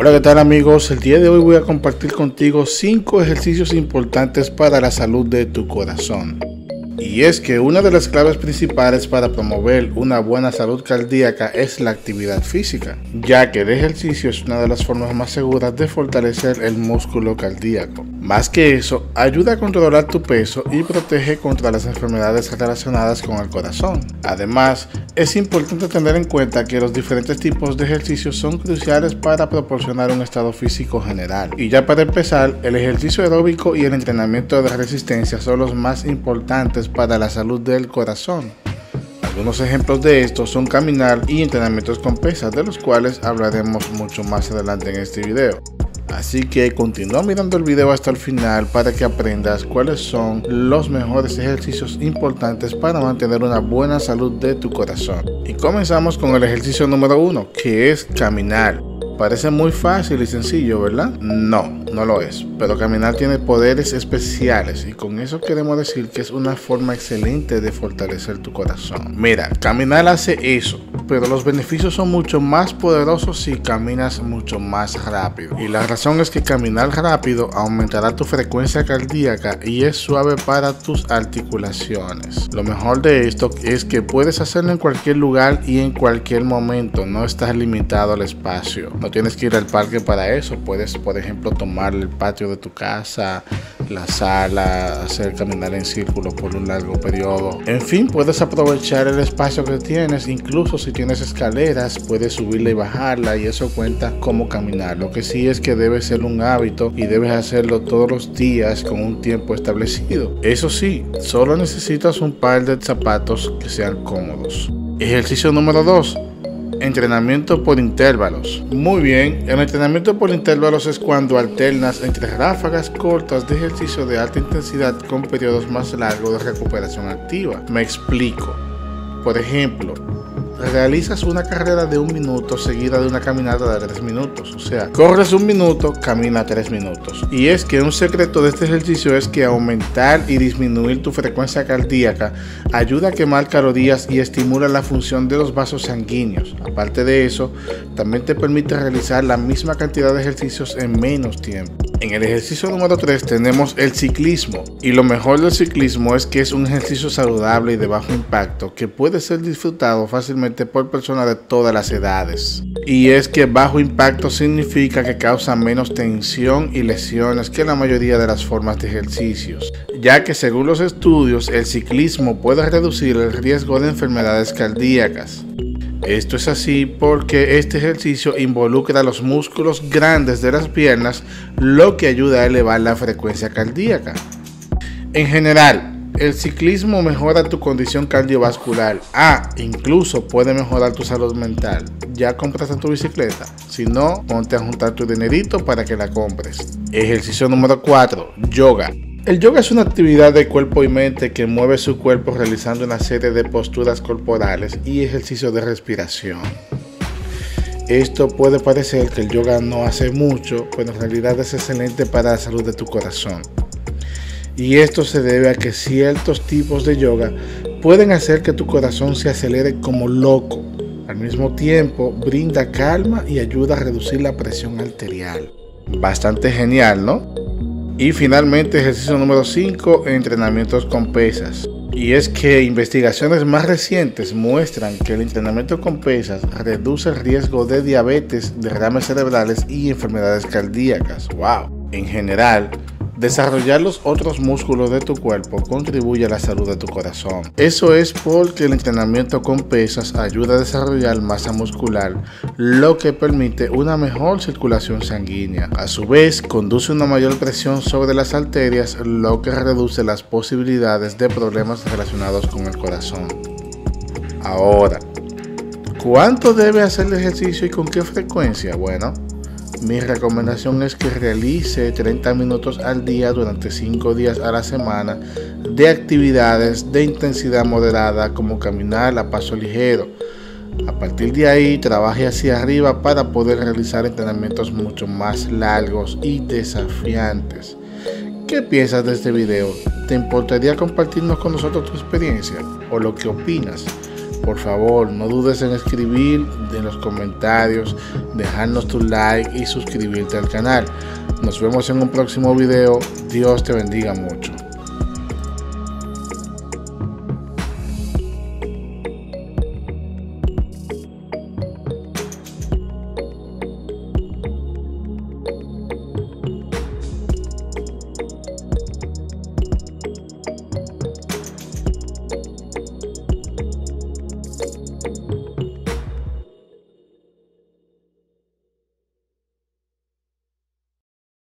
Hola, ¿qué tal amigos? El día de hoy voy a compartir contigo 5 ejercicios importantes para la salud de tu corazón. Y es que una de las claves principales para promover una buena salud cardíaca es la actividad física, ya que el ejercicio es una de las formas más seguras de fortalecer el músculo cardíaco. Más que eso, ayuda a controlar tu peso y protege contra las enfermedades relacionadas con el corazón. Además, es importante tener en cuenta que los diferentes tipos de ejercicios son cruciales para proporcionar un estado físico general. Y ya para empezar, el ejercicio aeróbico y el entrenamiento de resistencia son los más importantes para la salud del corazón. Algunos ejemplos de esto son caminar y entrenamientos con pesas, de los cuales hablaremos mucho más adelante en este video. Así que continúa mirando el video hasta el final para que aprendas cuáles son los mejores ejercicios importantes para mantener una buena salud de tu corazón. Y comenzamos con el ejercicio número uno, que es caminar. Parece muy fácil y sencillo, ¿verdad? No, no lo es. Pero caminar tiene poderes especiales y con eso queremos decir que es una forma excelente de fortalecer tu corazón. Mira, caminar hace eso, pero los beneficios son mucho más poderosos si caminas mucho más rápido. Y la razón es que caminar rápido aumentará tu frecuencia cardíaca y es suave para tus articulaciones. Lo mejor de esto es que puedes hacerlo en cualquier lugar y en cualquier momento, no estás limitado al espacio tienes que ir al parque para eso. Puedes, por ejemplo, tomar el patio de tu casa, la sala, hacer caminar en círculo por un largo periodo. En fin, puedes aprovechar el espacio que tienes. Incluso si tienes escaleras, puedes subirla y bajarla y eso cuenta como caminar. Lo que sí es que debe ser un hábito y debes hacerlo todos los días con un tiempo establecido. Eso sí, solo necesitas un par de zapatos que sean cómodos. Ejercicio número 2 Entrenamiento por intervalos. Muy bien, el entrenamiento por intervalos es cuando alternas entre ráfagas cortas de ejercicio de alta intensidad con periodos más largos de recuperación activa. Me explico. Por ejemplo, realizas una carrera de un minuto seguida de una caminata de tres minutos. O sea, corres un minuto, camina tres minutos. Y es que un secreto de este ejercicio es que aumentar y disminuir tu frecuencia cardíaca ayuda a quemar calorías y estimula la función de los vasos sanguíneos. Aparte de eso, también te permite realizar la misma cantidad de ejercicios en menos tiempo. En el ejercicio número 3 tenemos el ciclismo y lo mejor del ciclismo es que es un ejercicio saludable y de bajo impacto que puede ser disfrutado fácilmente por personas de todas las edades. Y es que bajo impacto significa que causa menos tensión y lesiones que la mayoría de las formas de ejercicios, ya que según los estudios el ciclismo puede reducir el riesgo de enfermedades cardíacas. Esto es así porque este ejercicio involucra los músculos grandes de las piernas, lo que ayuda a elevar la frecuencia cardíaca. En general, el ciclismo mejora tu condición cardiovascular. Ah, incluso puede mejorar tu salud mental. ¿Ya compraste tu bicicleta? Si no, ponte a juntar tu dinerito para que la compres. Ejercicio número 4. Yoga. El yoga es una actividad de cuerpo y mente que mueve su cuerpo realizando una serie de posturas corporales y ejercicios de respiración. Esto puede parecer que el yoga no hace mucho, pero en realidad es excelente para la salud de tu corazón. Y esto se debe a que ciertos tipos de yoga pueden hacer que tu corazón se acelere como loco. Al mismo tiempo, brinda calma y ayuda a reducir la presión arterial. Bastante genial, ¿no? Y finalmente, ejercicio número 5, entrenamientos con pesas. Y es que investigaciones más recientes muestran que el entrenamiento con pesas reduce el riesgo de diabetes, derrames cerebrales y enfermedades cardíacas. ¡Wow! En general, Desarrollar los otros músculos de tu cuerpo contribuye a la salud de tu corazón. Eso es porque el entrenamiento con pesas ayuda a desarrollar masa muscular, lo que permite una mejor circulación sanguínea. A su vez, conduce una mayor presión sobre las arterias, lo que reduce las posibilidades de problemas relacionados con el corazón. Ahora, ¿cuánto debe hacer el ejercicio y con qué frecuencia? Bueno, mi recomendación es que realice 30 minutos al día durante 5 días a la semana de actividades de intensidad moderada como caminar a paso ligero. A partir de ahí, trabaje hacia arriba para poder realizar entrenamientos mucho más largos y desafiantes. ¿Qué piensas de este video? ¿Te importaría compartirnos con nosotros tu experiencia o lo que opinas? Por favor no dudes en escribir en los comentarios, dejarnos tu like y suscribirte al canal. Nos vemos en un próximo video. Dios te bendiga mucho.